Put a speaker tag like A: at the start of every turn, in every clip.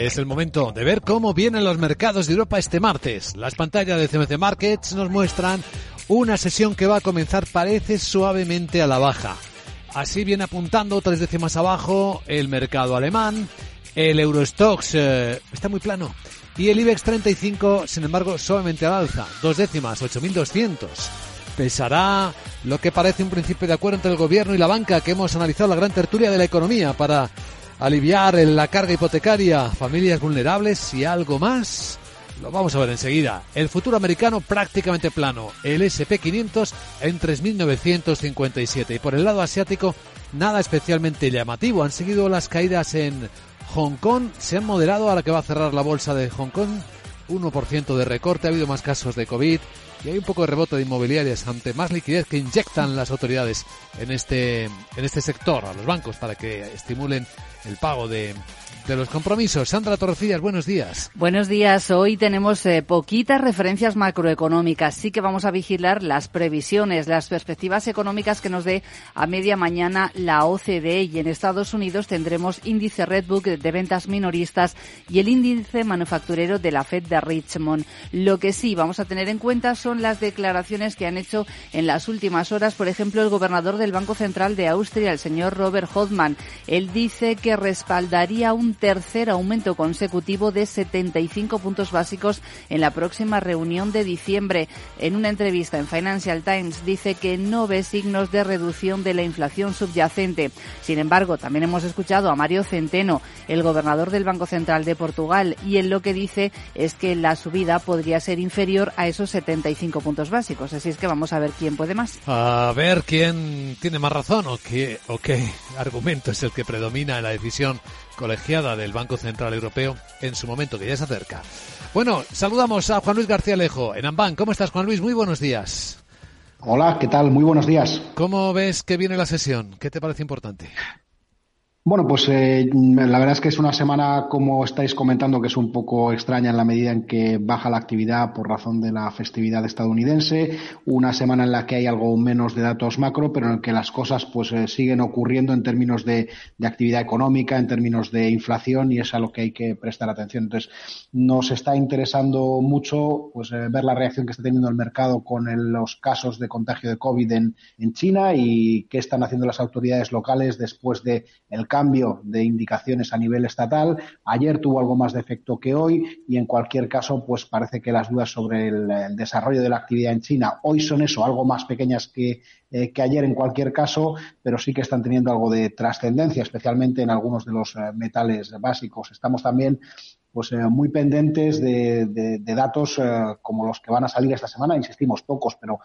A: Es el momento de ver cómo vienen los mercados de Europa este martes. Las pantallas de CMC Markets nos muestran una sesión que va a comenzar parece suavemente a la baja. Así viene apuntando tres décimas abajo el mercado alemán. El Eurostox eh, está muy plano. Y el IBEX 35, sin embargo, suavemente al alza. Dos décimas, 8.200. Pesará lo que parece un principio de acuerdo entre el gobierno y la banca que hemos analizado la gran tertulia de la economía para aliviar la carga hipotecaria, familias vulnerables y algo más. Lo vamos a ver enseguida. El futuro americano prácticamente plano. El SP500 en 3.957. Y por el lado asiático, nada especialmente llamativo. Han seguido las caídas en Hong Kong. Se han moderado a la que va a cerrar la bolsa de Hong Kong. 1% de recorte. Ha habido más casos de COVID. Y hay un poco de rebote de inmobiliarias ante más liquidez que inyectan las autoridades en este, en este sector, a los bancos, para que estimulen el pago de, de los compromisos. Sandra Torrecillas, buenos días.
B: Buenos días. Hoy tenemos eh, poquitas referencias macroeconómicas. Sí que vamos a vigilar las previsiones, las perspectivas económicas que nos dé a media mañana la OCDE. Y en Estados Unidos tendremos índice Redbook de ventas minoristas y el índice manufacturero de la Fed de Richmond. Lo que sí vamos a tener en cuenta son las declaraciones que han hecho en las últimas horas, por ejemplo, el gobernador del Banco Central de Austria, el señor Robert Hodman. Él dice que respaldaría un tercer aumento consecutivo de 75 puntos básicos en la próxima reunión de diciembre. En una entrevista en Financial Times dice que no ve signos de reducción de la inflación subyacente. Sin embargo, también hemos escuchado a Mario Centeno, el gobernador del Banco Central de Portugal, y él lo que dice es que la subida podría ser inferior a esos 75 puntos básicos. Así es que vamos a ver quién puede más.
A: A ver quién tiene más razón o qué, o qué argumento es el que predomina en la decisión colegiada del Banco Central Europeo en su momento, que ya se acerca. Bueno, saludamos a Juan Luis García Lejo en Amban. ¿Cómo estás, Juan Luis? Muy buenos días.
C: Hola, ¿qué tal? Muy buenos días.
A: ¿Cómo ves que viene la sesión? ¿Qué te parece importante?
C: Bueno, pues eh, la verdad es que es una semana, como estáis comentando, que es un poco extraña en la medida en que baja la actividad por razón de la festividad estadounidense, una semana en la que hay algo menos de datos macro, pero en la que las cosas pues eh, siguen ocurriendo en términos de, actividad económica, en términos de inflación y es a lo que hay que prestar atención. Entonces, nos está interesando mucho pues eh, ver la reacción que está teniendo el mercado con los casos de contagio de COVID en, en China y qué están haciendo las autoridades locales después de el cambio de indicaciones a nivel estatal. Ayer tuvo algo más de efecto que hoy y en cualquier caso, pues parece que las dudas sobre el, desarrollo de la actividad en China hoy son eso, algo más pequeñas que, eh, que ayer en cualquier caso, pero sí que están teniendo algo de trascendencia, especialmente en algunos de los eh, metales básicos. Estamos también pues eh, muy pendientes de, datos como los que van a salir esta semana, insistimos, pocos, pero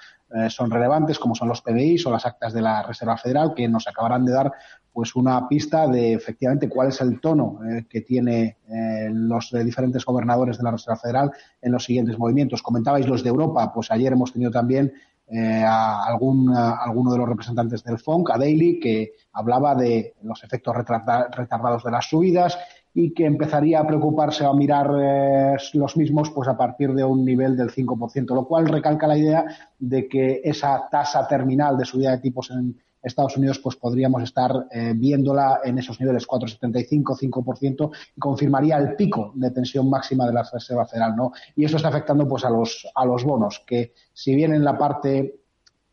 C: son relevantes, como son los PBI o las actas de la Reserva Federal, que nos acabarán de dar pues una pista de efectivamente cuál es el tono eh, que tiene eh, los diferentes gobernadores de la Reserva Federal en los siguientes movimientos. Comentabais los de Europa, pues ayer hemos tenido también eh, a algún, alguno de los representantes del FONC, a Daily, que hablaba de los efectos retardados de las subidas y que empezaría a preocuparse o a mirar los mismos pues a partir de un nivel del 5%, lo cual recalca la idea de que esa tasa terminal de subida de tipos en, Estados Unidos pues podríamos estar eh, viéndola en esos niveles 4,75, 5% y confirmaría el pico de tensión máxima de la Reserva Federal, ¿no? Y eso está afectando pues a los a los bonos que si bien en la parte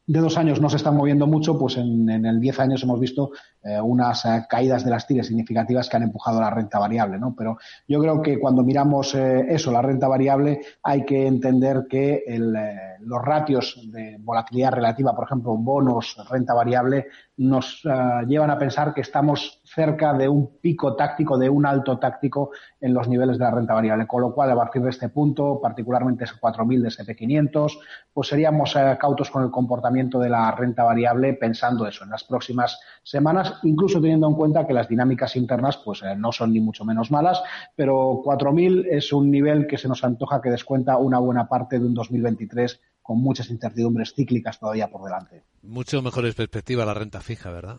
C: de dos años no se están moviendo mucho, pues en, el diez años hemos visto eh, unas eh, caídas de las tires significativas que han empujado la renta variable, ¿no? Pero yo creo que cuando miramos eso, la renta variable, hay que entender que el, los ratios de volatilidad relativa, por ejemplo, bonos, renta variable, nos eh, llevan a pensar que estamos cerca de un pico táctico, de un alto táctico en los niveles de la renta variable. Con lo cual, a partir de este punto, particularmente ese 4.000 de SP500, pues seríamos eh, cautos con el comportamiento de la renta variable pensando eso en las próximas semanas, incluso teniendo en cuenta que las dinámicas internas pues eh, no son ni mucho menos malas, pero 4.000 es un nivel que se nos antoja que descuenta una buena parte de un 2023 con muchas incertidumbres cíclicas todavía por delante.
A: Mucho mejores perspectivas la renta fija, ¿verdad?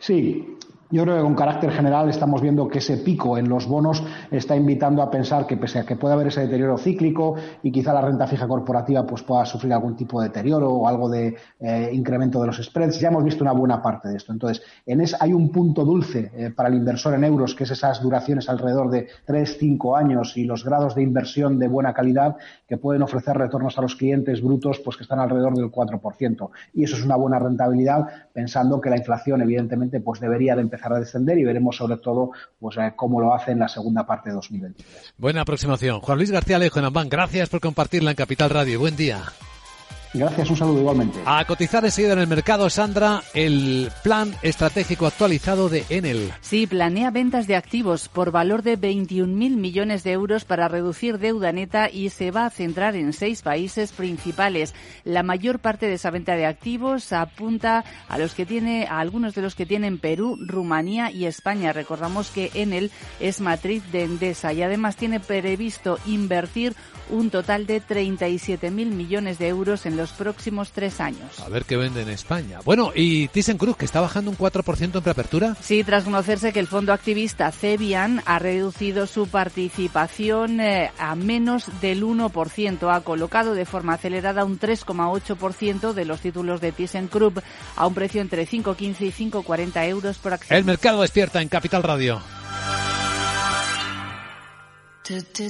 C: Sí, Yo creo que con carácter general estamos viendo que ese pico en los bonos está invitando a pensar que pese a que puede haber ese deterioro cíclico y quizá la renta fija corporativa pues pueda sufrir algún tipo de deterioro o algo de eh, incremento de los spreads, ya hemos visto una buena parte de esto. Entonces, en es, hay un punto dulce eh, para el inversor en euros, que es esas duraciones alrededor de 3, 5 años y los grados de inversión de buena calidad que pueden ofrecer retornos a los clientes brutos pues que están alrededor del 4%. Y eso es una buena rentabilidad pensando que la inflación evidentemente pues debería de empezar empezar a descender y veremos sobre todo pues eh, cómo lo hace en la segunda parte de 2023.
A: Buena aproximación. Juan Luis García Alejo en Amban, gracias por compartirla en Capital Radio. Buen día.
C: Gracias, un saludo igualmente.
A: A cotizar enseguida en el mercado, Sandra, el plan estratégico actualizado de Enel.
B: Sí, planea ventas de activos por valor de 21.000 millones de euros para reducir deuda neta y se va a centrar en seis países principales. La mayor parte de esa venta de activos apunta a los que tiene, a algunos de los que tienen Perú, Rumanía y España. Recordamos que Enel es matriz de Endesa y además tiene previsto invertir un total de 37.000 millones de euros en los próximos tres años.
A: A ver qué vende en España. Bueno, y ThyssenKrupp, que está bajando un 4% en preapertura.
B: Sí, tras conocerse que el fondo activista Cebian ha reducido su participación eh, a menos del 1%. Ha colocado de forma acelerada un 3,8% de los títulos de ThyssenKrupp a un precio entre 5,15 y 5,40 euros por acción.
A: El mercado despierta en Capital Radio.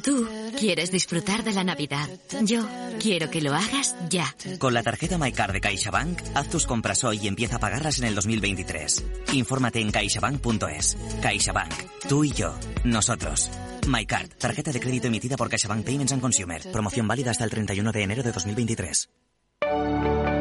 D: Tú quieres disfrutar de la Navidad. Yo quiero que lo hagas ya.
E: Con la tarjeta MyCard de CaixaBank, haz tus compras hoy y empieza a pagarlas en el 2023. Infórmate en caixabank.es. CaixaBank. Tú y yo. Nosotros. MyCard. Tarjeta de crédito emitida por CaixaBank Payments and Consumer. Promoción válida hasta el 31 de enero de 2023.